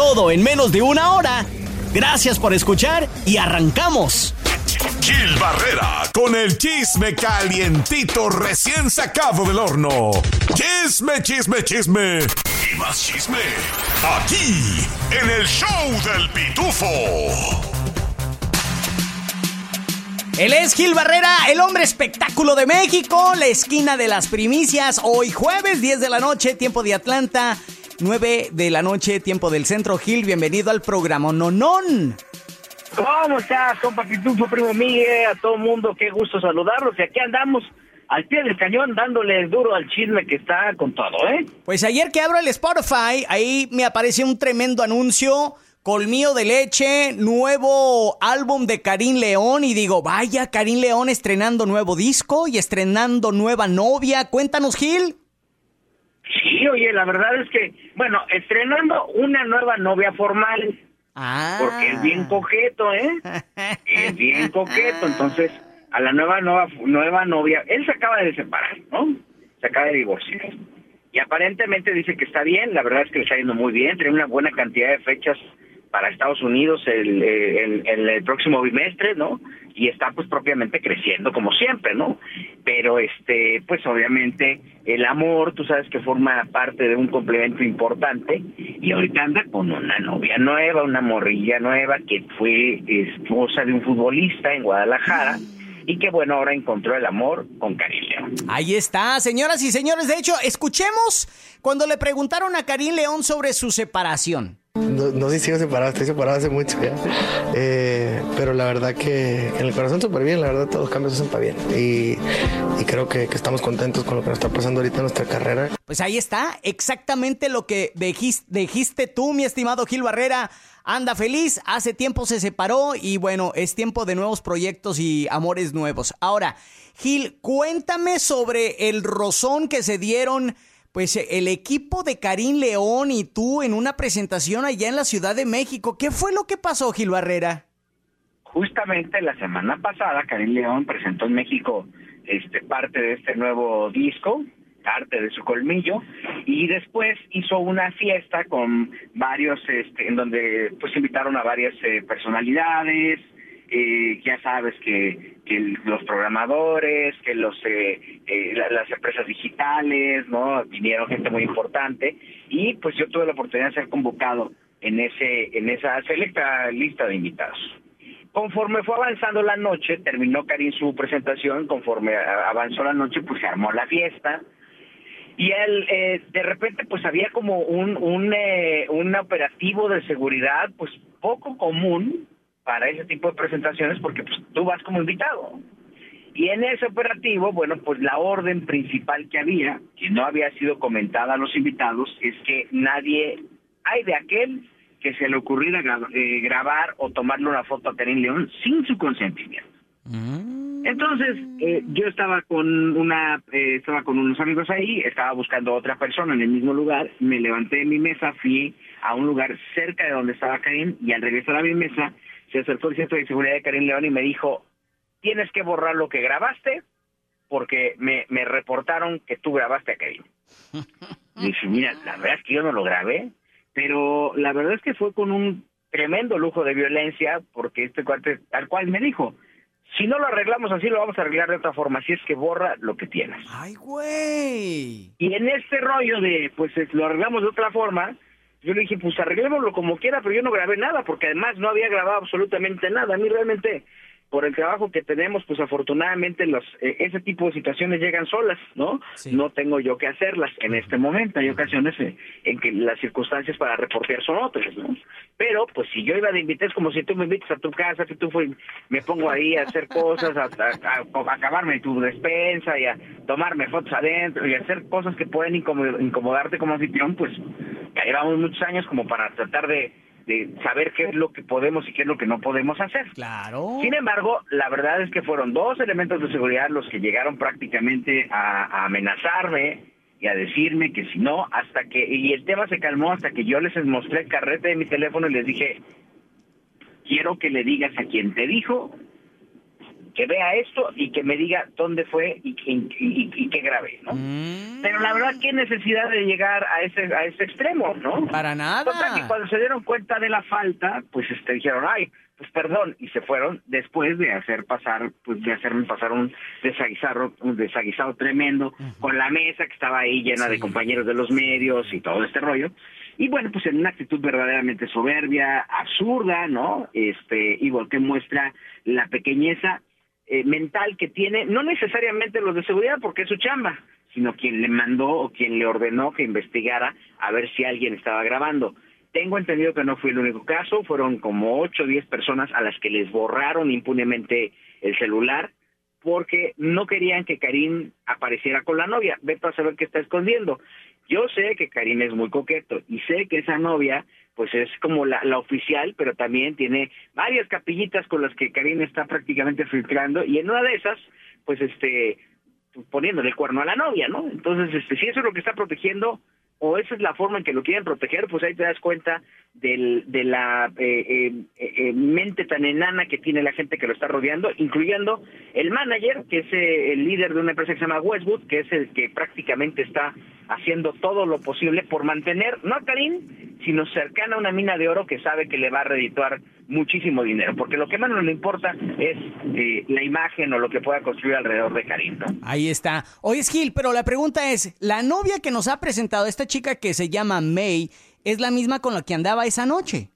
Todo en menos de una hora. Gracias por escuchar y arrancamos. Gil Barrera con el chisme calientito recién sacado del horno. Chisme, chisme, chisme. Y más chisme. Aquí, en el show del pitufo. Él es Gil Barrera, el hombre espectáculo de México, la esquina de las primicias. Hoy jueves, 10 de la noche, tiempo de Atlanta, 9 de la noche, tiempo del centro. Gil, bienvenido al programa Nonón. ¿Cómo estás, compa Pitufo, primo Miguel? A todo mundo, qué gusto saludarlos. Y aquí andamos al pie del cañón dándole duro al chisme que está con todo, ¿eh? Pues ayer que abro el Spotify, ahí me apareció un tremendo anuncio Colmillo de leche, nuevo álbum de Karim León y digo, vaya, Karim León estrenando nuevo disco y estrenando nueva novia. Cuéntanos, Gil. Sí, oye, la verdad es que, bueno, estrenando una nueva novia formal. Ah. Porque es bien coqueto, ¿eh? es bien coqueto, entonces a la nueva, nueva nueva novia, él se acaba de separar, ¿no? Se acaba de divorciar. Y aparentemente dice que está bien, la verdad es que le está yendo muy bien, tiene una buena cantidad de fechas para Estados Unidos el, el, el, próximo bimestre, ¿no? Y está pues propiamente creciendo como siempre, ¿no? Pero este, pues obviamente el amor, tú sabes que forma parte de un complemento importante y ahorita anda con una novia nueva, una morrilla nueva que fue esposa de un futbolista en Guadalajara y que bueno, ahora encontró el amor con Karim León. Ahí está, señoras y señores. De hecho, escuchemos cuando le preguntaron a Karim León sobre su separación. No, no sé si sigo separado, estoy separado hace mucho ya. Eh, pero la verdad que en el corazón súper bien, la verdad todos los cambios se hacen para bien. Y, creo que, estamos contentos con lo que nos está pasando ahorita en nuestra carrera. Pues ahí está, exactamente lo que dijiste, dijiste tú, mi estimado Gil Barrera. Anda feliz, hace tiempo se separó y bueno, es tiempo de nuevos proyectos y amores nuevos. Ahora, Gil, cuéntame sobre el rozón que se dieron pues eh, el equipo de Karim León y tú en una presentación allá en la Ciudad de México. ¿Qué fue lo que pasó, Gil Barrera? Justamente la semana pasada, Karim León presentó en México este, parte de este nuevo disco, parte de su colmillo, y después hizo una fiesta con varios, este, en donde pues invitaron a varias eh, personalidades, eh, ya sabes que, que, los programadores, que los eh, eh, las empresas digitales, ¿no? Vinieron gente muy importante y pues yo tuve la oportunidad de ser convocado en ese en esa selecta lista de invitados. Conforme fue avanzando la noche, terminó Karim su presentación, conforme avanzó la noche, pues se armó la fiesta, y él eh, de repente pues había como un un, eh, un operativo de seguridad pues poco común para ese tipo de presentaciones porque pues, tú vas como invitado. Y en ese operativo, bueno, pues la orden principal que había, que no había sido comentada a los invitados, es que nadie, hay de aquel que se le ocurriera eh, grabar o tomarle una foto a Karim León sin su consentimiento. Mm. Entonces, eh, yo estaba con una, eh, estaba con unos amigos ahí, estaba buscando a otra persona en el mismo lugar, me levanté de mi mesa, fui a un lugar cerca de donde estaba Karim y al regresar a mi mesa se acercó el centro de seguridad de Karim León y me dijo, tienes que borrar lo que grabaste porque me, me reportaron que tú grabaste a Karim. Y dije, mira, la verdad es que yo no lo grabé, pero la verdad es que fue con un tremendo lujo de violencia porque este cuate tal cual me dijo, si no lo arreglamos así, lo vamos a arreglar de otra forma. Así es que borra lo que tienes. ¡Ay, güey! Y en este rollo de, pues lo arreglamos de otra forma, yo le dije, pues arreglémoslo como quiera, pero yo no grabé nada, porque además no había grabado absolutamente nada. A mí realmente por el trabajo que tenemos, pues afortunadamente los, eh, ese tipo de situaciones llegan solas, ¿no? No tengo yo que hacerlas en este momento. Hay ocasiones en, que las circunstancias para reportear son otras, ¿no? Pero, pues si yo iba de invitar, como si tú me invitas a tu casa, que tú fui, me pongo ahí a hacer cosas, a, acabarme tu despensa y a tomarme fotos adentro y a hacer cosas que pueden incomodarte como anfitrión, pues ya llevamos muchos años como para tratar de de saber qué es lo que podemos y qué es lo que no podemos hacer. Claro. Sin embargo, la verdad es que fueron dos elementos de seguridad los que llegaron prácticamente a, amenazarme y a decirme que si no, hasta que, y el tema se calmó hasta que yo les mostré el carrete de mi teléfono y les dije, quiero que le digas a quien te dijo que vea esto y que me diga dónde fue y, y, qué grabé, ¿no? Mm. Pero la verdad, qué necesidad de llegar a ese a ese extremo, ¿no? Para nada. Total, cuando se dieron cuenta de la falta, pues este dijeron, ay, pues perdón, y se fueron después de hacer pasar, pues de hacerme pasar un desaguisado, un desaguisado tremendo, con la mesa que estaba ahí llena de compañeros de los medios y todo este rollo. Y bueno, pues en una actitud verdaderamente soberbia, absurda, ¿no? Este, igual que muestra la pequeñeza eh, mental que tiene, no necesariamente los de seguridad, porque es su chamba, sino quien le mandó o quien le ordenó que investigara a ver si alguien estaba grabando. Tengo entendido que no fue el único caso, fueron como 8 o 10 personas a las que les borraron impunemente el celular porque no querían que Karim apareciera con la novia. Vete a saber qué está escondiendo. Yo sé que Karim es muy coqueto y sé que esa novia pues es como la, la, oficial, pero también tiene varias capillitas con las que Karim está prácticamente filtrando y en una de esas, pues este, poniéndole el cuerno a la novia, ¿no? Entonces, este, si eso es lo que está protegiendo, o esa es la forma en que lo quieren proteger, pues ahí te das cuenta del, de la eh, eh, eh, mente tan enana que tiene la gente que lo está rodeando, incluyendo el manager, que es el líder de una empresa que se llama Westwood, que es el que prácticamente está haciendo todo lo posible por mantener, no a Karim, sino cercana a una mina de oro que sabe que le va a redituar muchísimo dinero, porque lo que más no le importa es eh, la imagen o lo que pueda construir alrededor de Karim. Ahí está. Oye, Gil, pero la pregunta es, ¿la novia que nos ha presentado, esta chica que se llama May, es la misma con la que andaba esa noche?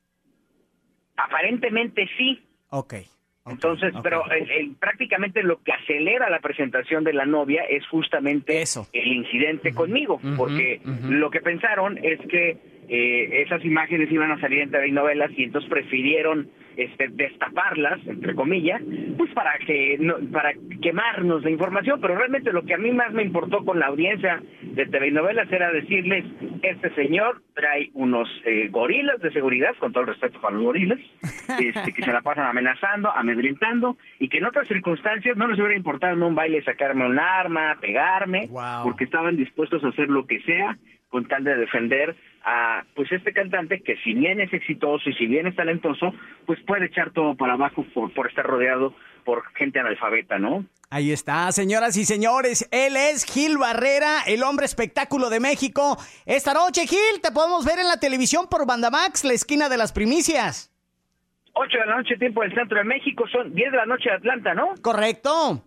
Aparentemente sí. Ok. Entonces, pero prácticamente lo que acelera la presentación de la novia es justamente Eso. el incidente conmigo, porque lo que pensaron es que eh, esas imágenes iban a salir en TV novelas y entonces prefirieron este, destaparlas, entre comillas, pues para que no, para quemarnos la información, pero realmente lo que a mí más me importó con la audiencia de TV novelas era decirles, este señor trae unos eh, gorilas de seguridad, con todo el respeto para los gorilas, este, que se la pasan amenazando, amedrentando, y que en otras circunstancias no les hubiera importado en un baile sacarme un arma, pegarme, porque estaban dispuestos a hacer lo que sea con tal de defender a pues este cantante que si bien es exitoso y si bien es talentoso, pues puede echar todo para abajo por, por estar rodeado por gente analfabeta, ¿no? Ahí está, señoras y señores, él es Gil Barrera, el hombre espectáculo de México. Esta noche, Gil, te podemos ver en la televisión por Bandamax, la esquina de las primicias. 8 de la noche, tiempo del centro de México, son 10 de la noche de Atlanta, ¿no? Correcto.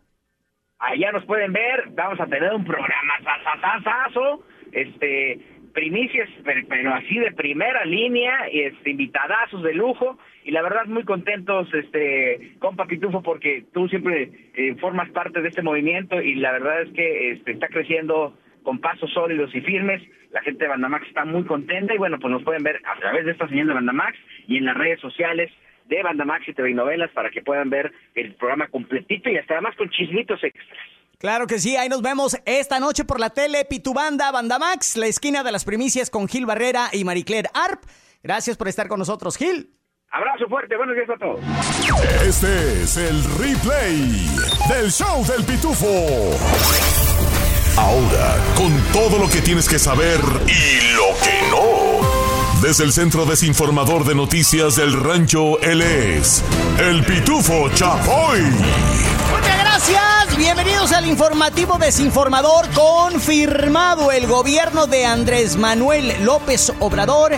Allá nos pueden ver, vamos a tener un programa sasasasazo este primicias, pero, así de primera línea, este, invitadazos de lujo, y la verdad muy contentos, este, compa Pitufo, porque tú siempre eh, formas parte de este movimiento, y la verdad es que este, está creciendo con pasos sólidos y firmes, la gente de Bandamax está muy contenta, y bueno, pues nos pueden ver a través de esta señal de Bandamax, y en las redes sociales de Bandamax y TV Novelas, para que puedan ver el programa completito, y hasta además con chismitos extras. Claro que sí, ahí nos vemos esta noche por la tele Pitubanda Bandamax, la esquina de las primicias con Gil Barrera y Maricler Arp. Gracias por estar con nosotros, Gil. Abrazo fuerte, buenos días a todos. Este es el replay del show del Pitufo. Ahora, con todo lo que tienes que saber y lo que no. Desde el Centro Desinformador de Noticias del Rancho, él es el Pitufo Chapoy. Muchas gracias. Bienvenidos al informativo desinformador confirmado. El gobierno de Andrés Manuel López Obrador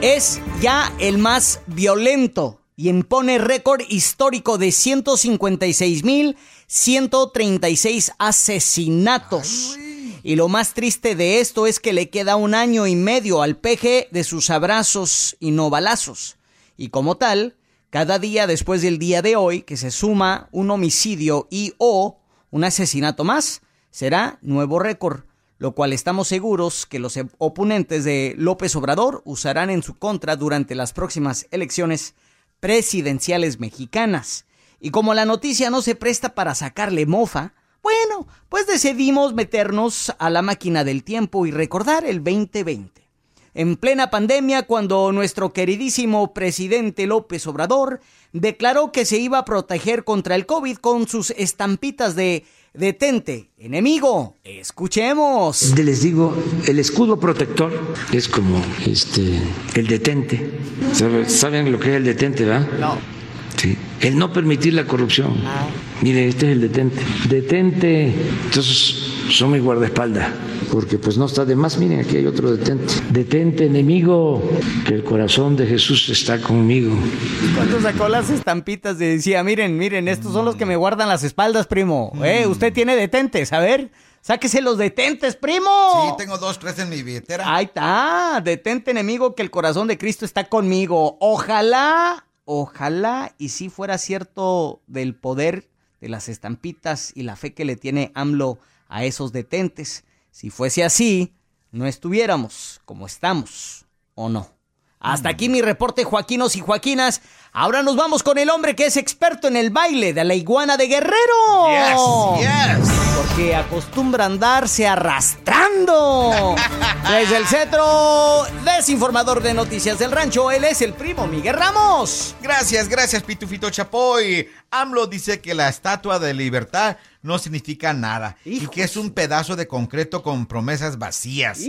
es ya el más violento y impone récord histórico de 156.136 asesinatos. Y lo más triste de esto es que le queda un año y medio al peje de sus abrazos y no balazos. Y como tal, Cada día después del día de hoy, que se suma un homicidio y o un asesinato más, será nuevo récord, lo cual estamos seguros que los oponentes de López Obrador usarán en su contra durante las próximas elecciones presidenciales mexicanas. Y como la noticia no se presta para sacarle mofa, bueno, pues decidimos meternos a la máquina del tiempo y recordar el 2020 en plena pandemia cuando nuestro queridísimo presidente López Obrador declaró que se iba a proteger contra el COVID con sus estampitas de detente, enemigo. Escuchemos. Les digo, el escudo protector es como este el detente. ¿Saben lo que es el detente, verdad? No. Sí. El no permitir la corrupción. Ah. Mire, este es el detente. Detente. Entonces, son mi guardaespaldas porque pues no está de más. Miren, aquí hay otro detente. Detente, enemigo, que el corazón de Jesús está conmigo. Cuando sacó las estampitas decía, miren, miren, estos son los que me guardan las espaldas, primo. Eh, mm. usted tiene detentes, a ver. Sáquese los detentes, primo. Sí, tengo dos, tres en mi billetera. Ahí está. Detente, enemigo, que el corazón de Cristo está conmigo. Ojalá, ojalá, y si fuera cierto del poder de las estampitas y la fe que le tiene AMLO a esos detentes. Si fuese así, no estuviéramos como estamos, ¿o no? Hasta aquí mi reporte, Joaquinos y Joaquinas. Ahora nos vamos con el hombre que es experto en el baile de la iguana de Guerrero. Yes, yes. Porque acostumbra andarse arrastrando. Desde el cetro, desinformador de noticias del rancho, él es el primo Miguel Ramos. Gracias, gracias, Pitufito Chapoy. AMLO dice que la estatua de libertad no significa nada y que es un pedazo de concreto con promesas vacías.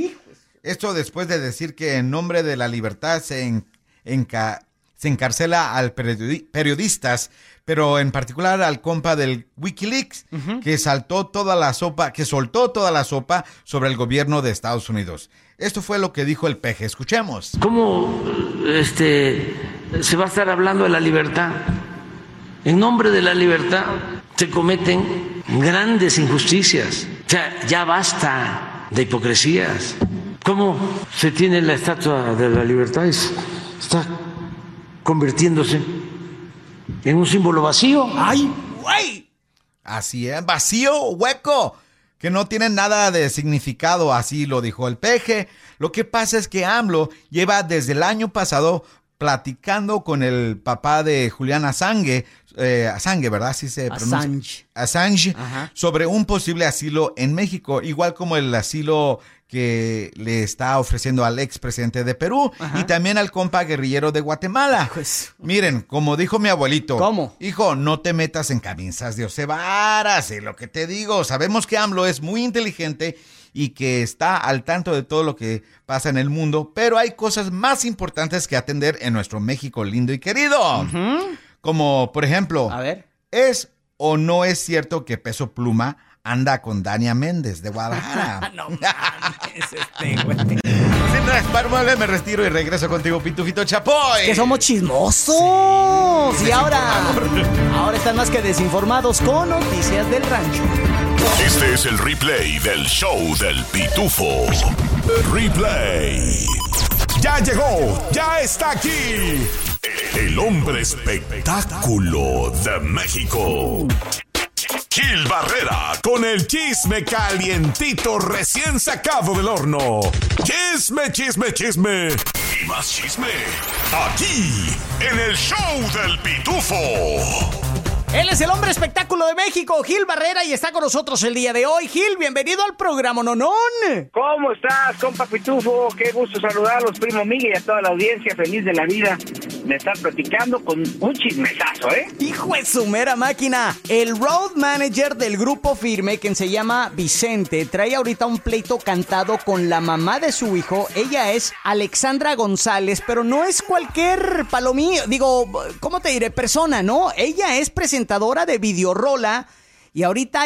Esto después de decir que en nombre de la libertad se, se encarcela al periodistas, pero en particular al compa del Wikileaks, que saltó toda la sopa, que soltó toda la sopa sobre el gobierno de Estados Unidos. Esto fue lo que dijo el peje. Escuchemos. ¿Cómo este, se va a estar hablando de la libertad? En nombre de la libertad se cometen grandes injusticias. O sea, ya basta de hipocresías. ¿Cómo se tiene la estatua de la libertad? Está convirtiéndose en un símbolo vacío. ¡Ay, güey! Así es, vacío, hueco, que no tiene nada de significado, así lo dijo el peje. Lo que pasa es que AMLO lleva desde el año pasado platicando con el papá de Julián Assange, eh, Assange, ¿verdad? Así se pronuncia. Assange. sobre un posible asilo en México, igual como el asilo que le está ofreciendo al expresidente de Perú y también al compa guerrillero de Guatemala. Pues, Miren, como dijo mi abuelito. ¿Cómo? Hijo, no te metas en camisas de ocebaras, es lo que te digo. Sabemos que AMLO es muy inteligente y que está al tanto de todo lo que pasa en el mundo, pero hay cosas más importantes que atender en nuestro México lindo y querido. Como, por ejemplo, A ver. ¿es o no es cierto que Peso Pluma anda con Dania Méndez de Guadalajara. no mames, este, güey. Sin me retiro y regreso contigo, Pitufito Chapoy. que somos chismosos. y ahora, ahora están más que desinformados con noticias del rancho. Este es el replay del show del Pitufo. Replay. Ya llegó, ya está aquí. El hombre espectáculo de México. Gil Barrera con el chisme calientito recién sacado del horno. Chisme, chisme, chisme. Y más chisme. Aquí, en el show del pitufo. Él es el hombre espectáculo de México, Gil Barrera, y está con nosotros el día de hoy. Gil, bienvenido al programa Nonón. ¿Cómo estás, compa Pitufo? Qué gusto saludarlos, primo Miguel y a toda la audiencia feliz de la vida de estar platicando con un chismesazo, ¿eh? Hijo de su mera máquina. El road manager del grupo Firme, quien se llama Vicente, trae ahorita un pleito cantado con la mamá de su hijo. Ella es Alexandra González, pero no es cualquier palomillo, digo, ¿cómo te diré? Persona, ¿no? Ella es presentadora presentadora de Videorola y ahorita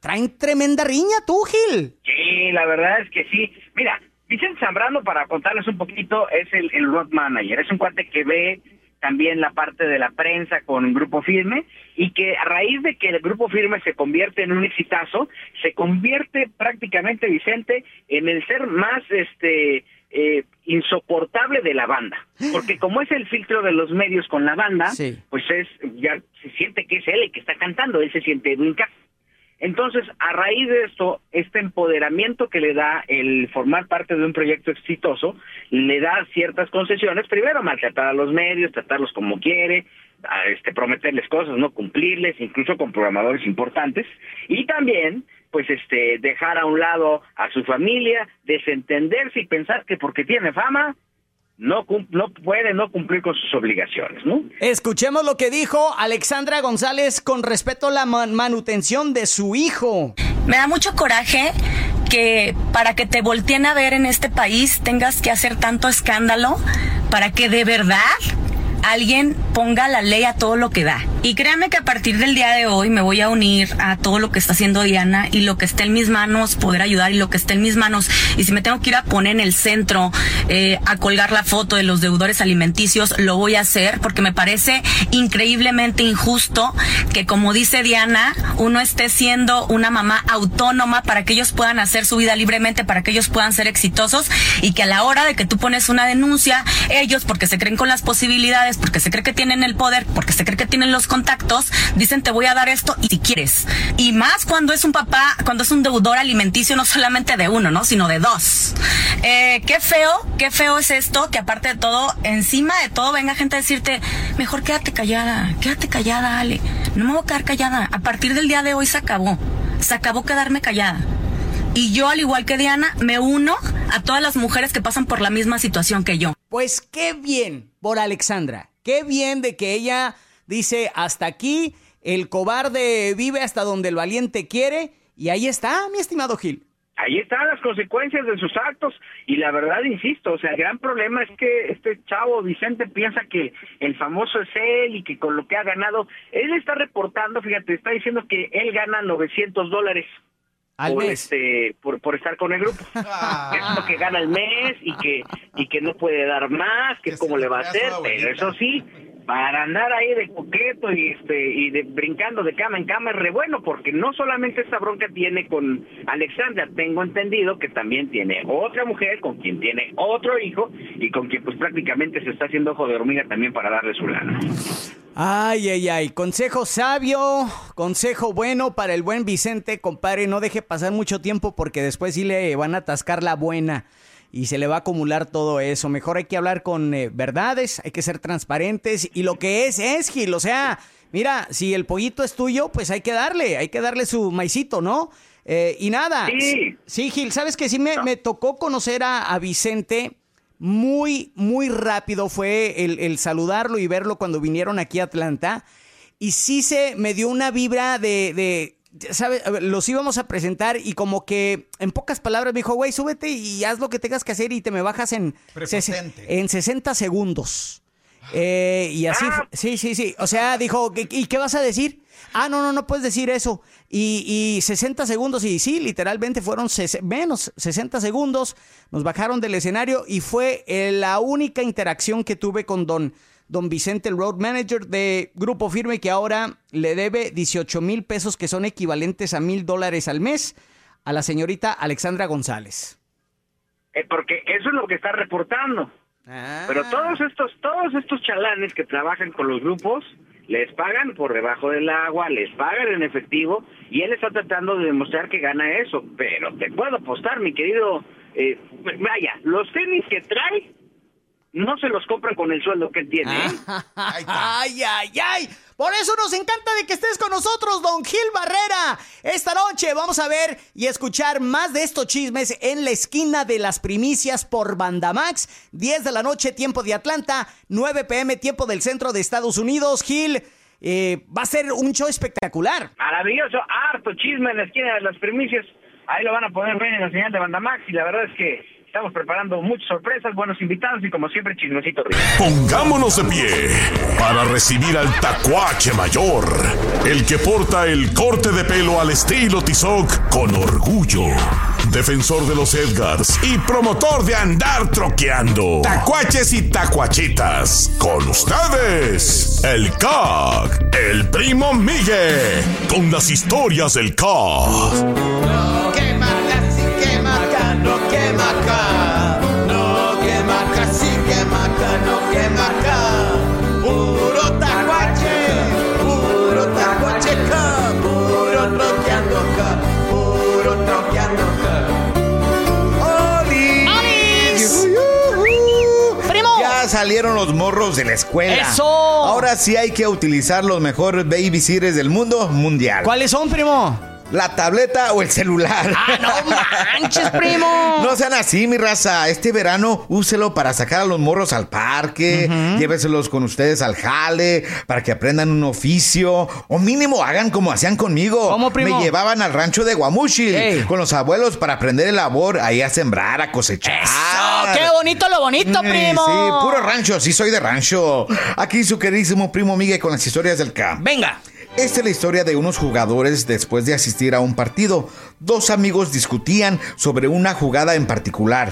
traen tremenda riña tú, Gil. Sí, la verdad es que sí. Mira, Vicente Zambrano, para contarles un poquito, es el, el road manager. Es un cuate que ve también la parte de la prensa con Grupo Firme y que a raíz de que el Grupo Firme se convierte en un exitazo, se convierte prácticamente Vicente en el ser más este eh, insoportable de la banda, porque como es el filtro de los medios con la banda, pues es ya se siente que es él el que está cantando, él se siente Edwin Entonces, a raíz de esto, este empoderamiento que le da el formar parte de un proyecto exitoso, le da ciertas concesiones, primero maltratar a los medios, tratarlos como quiere, este, prometerles cosas, no cumplirles, incluso con programadores importantes, y también pues este dejar a un lado a su familia, desentenderse y pensar que porque tiene fama no, no puede no cumplir con sus obligaciones, ¿no? Escuchemos lo que dijo Alexandra González con respecto a la manutención de su hijo. Me da mucho coraje que para que te volteen a ver en este país tengas que hacer tanto escándalo para que de verdad alguien ponga la ley a todo lo que da. Y créanme que a partir del día de hoy me voy a unir a todo lo que está haciendo Diana y lo que esté en mis manos, poder ayudar y lo que esté en mis manos. Y si me tengo que ir a poner en el centro eh, a colgar la foto de los deudores alimenticios, lo voy a hacer porque me parece increíblemente injusto que, como dice Diana, uno esté siendo una mamá autónoma para que ellos puedan hacer su vida libremente, para que ellos puedan ser exitosos y que a la hora de que tú pones una denuncia, ellos, porque se creen con las posibilidades, porque se cree que tienen el poder, porque se cree que tienen los contactos, dicen te voy a dar esto y si quieres. Y más cuando es un papá, cuando es un deudor alimenticio, no solamente de uno, ¿no? Sino de dos. Eh, qué feo, qué feo es esto, que aparte de todo, encima de todo, venga gente a decirte, mejor quédate callada, quédate callada, Ale. No me voy a quedar callada. A partir del día de hoy se acabó. Se acabó quedarme callada. Y yo, al igual que Diana, me uno a todas las mujeres que pasan por la misma situación que yo. Pues qué bien por Alexandra. Qué bien de que ella dice hasta aquí, el cobarde vive hasta donde el valiente quiere. Y ahí está, mi estimado Gil. Ahí están las consecuencias de sus actos y la verdad, insisto, o sea, el gran problema es que este chavo Vicente piensa que el famoso es él y que con lo que ha ganado, él está reportando, fíjate, está diciendo que él gana 900 dólares por, Este, por, por estar con el grupo. es lo que gana el mes y que, y que no puede dar más, que, cómo le va a hacer, pero eso sí, para andar ahí de coqueto y este y de brincando de cama en cama es re bueno porque no solamente esta bronca tiene con Alexandra, tengo entendido que también tiene otra mujer con quien tiene otro hijo y con quien pues prácticamente se está haciendo ojo de hormiga también para darle su lana. Ay, ay, ay, consejo sabio, consejo bueno para el buen Vicente, compadre, no deje pasar mucho tiempo porque después sí le van a atascar la buena y se le va a acumular todo eso. Mejor hay que hablar con eh, verdades, hay que ser transparentes y lo que es es Gil, o sea, mira, si el pollito es tuyo, pues hay que darle, hay que darle su maicito, ¿no? Eh, y nada, sí. sí, Gil, sabes que sí me, me tocó conocer a, Vicente muy, muy rápido, fue el, el saludarlo y verlo cuando vinieron aquí a Atlanta. Y sí se me dio una vibra de, de ¿sabes? Los íbamos a presentar y como que en pocas palabras me dijo, güey, súbete y haz lo que tengas que hacer y te me bajas en, en 60 segundos. Eh, y así, ah. sí, sí, sí. O sea, dijo, ¿y qué vas a decir? Ah, no, no, no puedes decir eso. Y, y 60 segundos, y sí, literalmente fueron menos 60 segundos. Nos bajaron del escenario y fue eh, la única interacción que tuve con Don don Vicente, el road manager de Grupo Firme, que ahora le debe 18 mil pesos, que son equivalentes a mil dólares al mes, a la señorita Alexandra González. Eh, porque eso es lo que está reportando. Ah. Pero todos estos, todos estos chalanes que trabajan con los grupos, les pagan por debajo del agua, les pagan en efectivo, y él está tratando de demostrar que gana eso. Pero te puedo apostar, mi querido, eh, vaya, los tenis que trae no se los compran con el sueldo que él tiene. ¿eh? ay, ay, ay. Por eso nos encanta de que estés con nosotros, don Gil Barrera. Esta noche vamos a ver y escuchar más de estos chismes en la esquina de las primicias por Bandamax. 10 de la noche, tiempo de Atlanta, 9 pm, tiempo del centro de Estados Unidos. Gil, eh, va a ser un show espectacular. Maravilloso, harto chisme en la esquina de las primicias. Ahí lo van a poder ver en la señal de Bandamax y la verdad es que Estamos preparando muchas sorpresas, buenos invitados y como siempre chismecito. Pongámonos de pie para recibir al tacuache mayor, el que porta el corte de pelo al estilo Tizoc con orgullo. Defensor de los Edgars y promotor de andar troqueando. Tacuaches y tacuachitas. Con ustedes, el CAC, el primo Miguel, con las historias del CAC. De la escuela. ¡Eso! Ahora sí hay que utilizar los mejores babysitters del mundo mundial. ¿Cuáles son, primo? La tableta o el celular. ¡Ah, no manches, primo! No sean así, mi raza. Este verano úselo para sacar a los morros al parque, lléveselos con ustedes al jale, para que aprendan un oficio, o mínimo hagan como hacían conmigo. ¿Cómo, primo? Me llevaban al rancho de Guamuchil Ey. con los abuelos para aprender el labor, ahí a sembrar, a cosechar. ¡Eso! ¡Qué bonito lo bonito, Eh, primo! Sí, puro rancho, sí soy de rancho. Aquí su queridísimo primo Miguel con las historias del camp. Venga. Esta es la historia de unos jugadores después de asistir a un partido. Dos amigos discutían sobre una jugada en particular.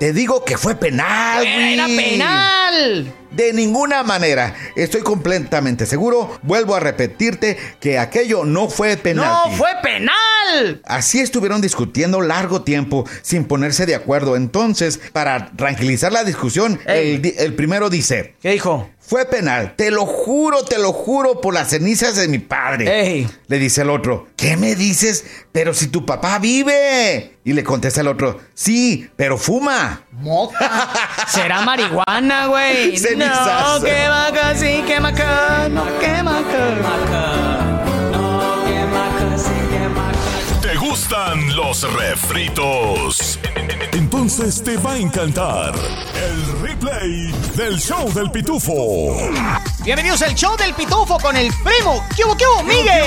Te digo que fue penal. ¡Era penal! De ninguna manera. Estoy completamente seguro. Vuelvo a repetirte que aquello no fue penal. ¡No fue penal! Así estuvieron discutiendo largo tiempo sin ponerse de acuerdo. Entonces, para tranquilizar la discusión, el, el primero dice, ¿Qué dijo? Fue penal, te lo juro, te lo juro por las cenizas de mi padre. Ey. Le dice el otro, ¿qué me dices? Pero si tu papá vive. Y le contesta el otro, sí, pero fuma. Mota. Será marihuana, güey. Cenizas. No, sí, acá. No, quema ¿Te gustan los refritos? Entonces te va a encantar el replay del show del pitufo. Bienvenidos al show del Pitufo con el primo. ¿Qué hubo, qué hubo, Miguel?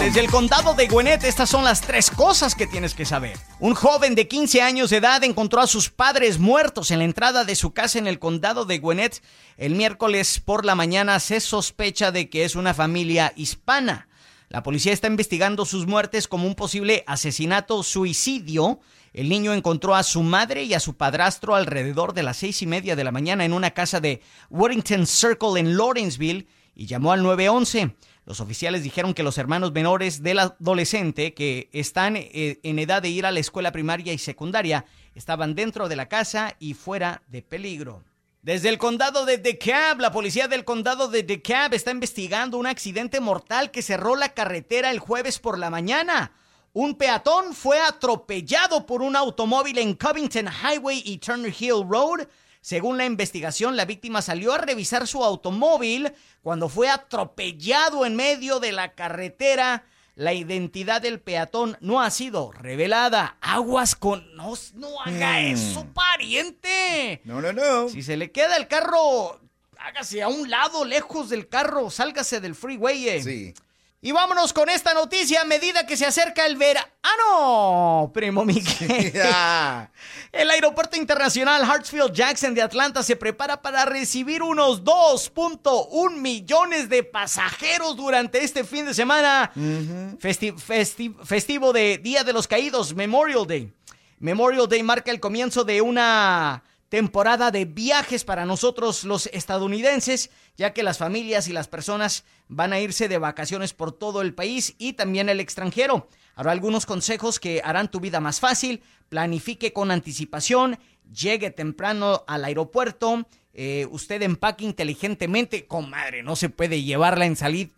Desde el condado de Gwinnett, estas son las tres cosas que tienes que saber. Un joven de 15 años de edad encontró a sus padres muertos en la entrada de su casa en el condado de Gwinnett. El miércoles por la mañana se sospecha de que es una familia hispana. La policía está investigando sus muertes como un posible asesinato suicidio. El niño encontró a su madre y a su padrastro alrededor de las seis y media de la mañana en una casa de Waddington Circle en Lawrenceville y llamó al 911. Los oficiales dijeron que los hermanos menores del adolescente, que están eh, en edad de ir a la escuela primaria y secundaria, estaban dentro de la casa y fuera de peligro. Desde el condado de DeKalb, la policía del condado de DeKalb está investigando un accidente mortal que cerró la carretera el jueves por la mañana. Un peatón fue atropellado por un automóvil en Covington Highway y Turner Hill Road. Según la investigación, la víctima salió a revisar su automóvil cuando fue atropellado en medio de la carretera. La identidad del peatón no ha sido revelada. Aguas con... No, no haga eso, pariente. No, no, no. Si se le queda el carro, hágase a un lado, lejos del carro, sálgase del freeway. eh. Sí. Y vámonos con esta noticia a medida que se acerca el verano, primo Miguel. El aeropuerto internacional Hartsfield Jackson de Atlanta se prepara para recibir unos 2.1 millones de pasajeros durante este fin de semana Festi- festi- festivo de Día de los Caídos, Memorial Day. Memorial Day marca el comienzo de una temporada de viajes para nosotros los estadounidenses, ya que las familias y las personas van a irse de vacaciones por todo el país y también el extranjero. Habrá algunos consejos que harán tu vida más fácil. Planifique con anticipación, llegue temprano al aeropuerto. Eh, usted empaque inteligentemente, comadre, no se puede llevar la,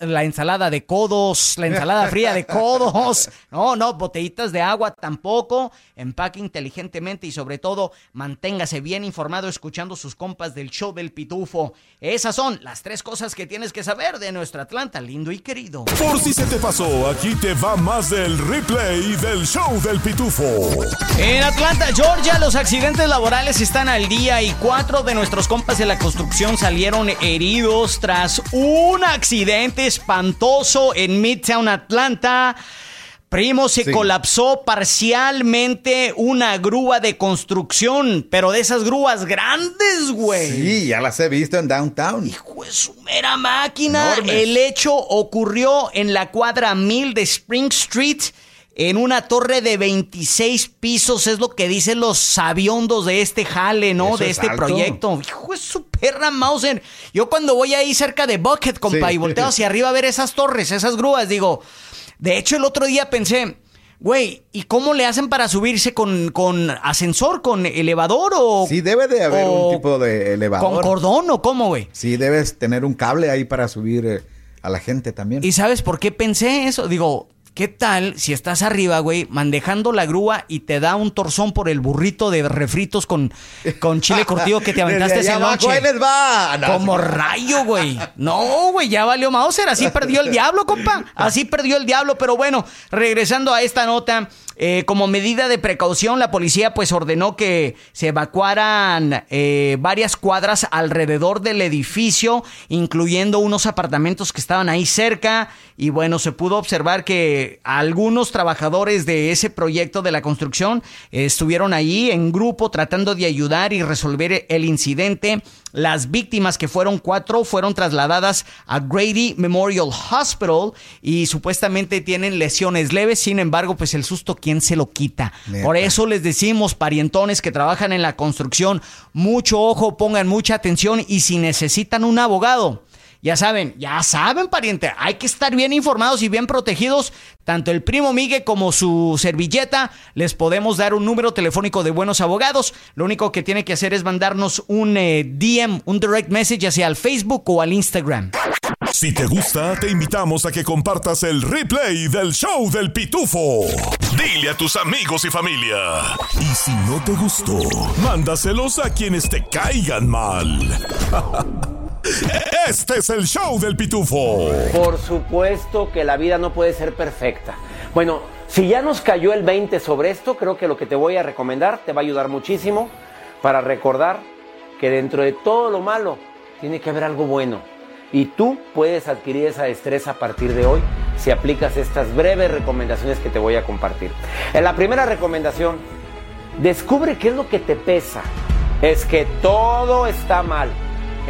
la ensalada de codos, la ensalada fría de codos, no, no, botellitas de agua tampoco, empaque inteligentemente y sobre todo manténgase bien informado escuchando sus compas del show del pitufo. Esas son las tres cosas que tienes que saber de nuestro Atlanta lindo y querido. Por si se te pasó, aquí te va más del replay del show del pitufo. En Atlanta, Georgia, los accidentes laborales están al día y cuatro de nuestros compas de la construcción salieron heridos tras un accidente espantoso en Midtown Atlanta. Primo, se Sí. colapsó parcialmente una grúa de construcción, pero de esas grúas grandes, güey. Sí, ya las he visto en Downtown. Hijo de su mera máquina. Enormes. El hecho ocurrió en la cuadra 1000 de Spring Street. En una torre de 26 pisos, es lo que dicen los sabiondos de este jale, ¿no? Eso de es este alto. proyecto. Hijo de su perra Mauser. Yo cuando voy ahí cerca de Bucket, compa, Sí. y volteo hacia arriba a ver esas torres, esas grúas, digo. De hecho, el otro día pensé, güey, ¿y cómo le hacen para subirse con, con ascensor, con elevador o. Sí, debe de haber un tipo de elevador. ¿Con cordón o cómo, güey? Sí, debes tener un cable ahí para subir eh, a la gente también. ¿Y sabes por qué pensé eso? Digo, ¿Qué tal si estás arriba, güey, manejando la grúa y te da un torzón por el burrito de refritos con, con chile cortido que te aventaste esa noche? les va. Como rayo, güey. No, güey, ya valió Mauser. Así perdió el diablo, compa. Así perdió el diablo. Pero bueno, regresando a esta nota, eh, como medida de precaución, la policía pues ordenó que se evacuaran eh, varias cuadras alrededor del edificio, incluyendo unos apartamentos que estaban ahí cerca. Y bueno, se pudo observar que algunos trabajadores de ese proyecto de la construcción estuvieron ahí en grupo tratando de ayudar y resolver el incidente. Las víctimas, que fueron cuatro, fueron trasladadas a Grady Memorial Hospital y supuestamente tienen lesiones leves. Sin embargo, pues el susto, ¿quién se lo quita? Por eso les decimos, parientones que trabajan en la construcción, mucho ojo, pongan mucha atención y si necesitan un abogado, ya saben, ya saben, pariente, hay que estar bien informados y bien protegidos. Tanto el primo Miguel como su servilleta, les podemos dar un número telefónico de buenos abogados. Lo único que tiene que hacer es mandarnos un eh, DM, un direct message, hacia el Facebook o al Instagram. Si te gusta, te invitamos a que compartas el replay del show del pitufo. Dile a tus amigos y familia. Y si no te gustó, mándaselos a quienes te caigan mal. Este es el show del pitufo. Por supuesto que la vida no puede ser perfecta. Bueno, si ya nos cayó el 20 sobre esto, creo que lo que te voy a recomendar te va a ayudar muchísimo para recordar que dentro de todo lo malo tiene que haber algo bueno. Y tú puedes adquirir esa destreza a partir de hoy si aplicas estas breves recomendaciones que te voy a compartir. En la primera recomendación, descubre qué es lo que te pesa. Es que todo está mal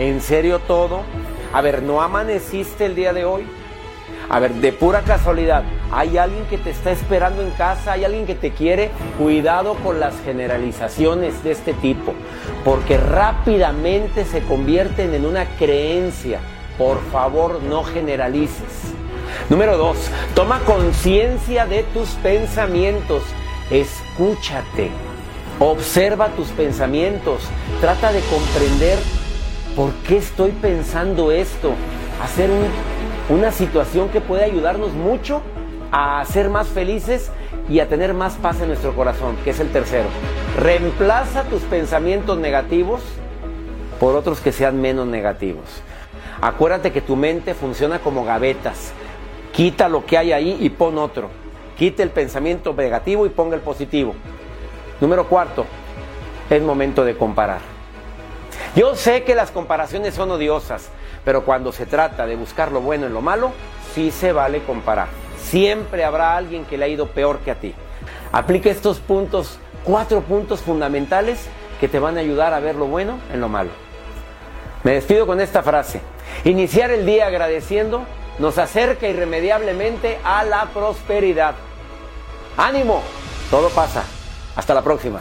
¿En serio todo? A ver, ¿no amaneciste el día de hoy? A ver, de pura casualidad, ¿hay alguien que te está esperando en casa? ¿Hay alguien que te quiere? Cuidado con las generalizaciones de este tipo, porque rápidamente se convierten en una creencia. Por favor, no generalices. Número dos, toma conciencia de tus pensamientos. Escúchate. Observa tus pensamientos. Trata de comprender ¿por qué estoy pensando esto? Hacer una situación que puede ayudarnos mucho a ser más felices y a tener más paz en nuestro corazón, que es el tercero. Reemplaza tus pensamientos negativos por otros que sean menos negativos. Acuérdate que tu mente funciona como gavetas. Quita lo que hay ahí y pon otro. Quita el pensamiento negativo y ponga el positivo. Número cuarto, es momento de comparar. Yo sé que las comparaciones son odiosas, pero cuando se trata de buscar lo bueno en lo malo, sí se vale comparar. Siempre habrá alguien que le ha ido peor que a ti. Aplica estos puntos, cuatro puntos fundamentales que te van a ayudar a ver lo bueno en lo malo. Me despido con esta frase. Iniciar el día agradeciendo nos acerca irremediablemente a la prosperidad. ¡Ánimo! Todo pasa. Hasta la próxima.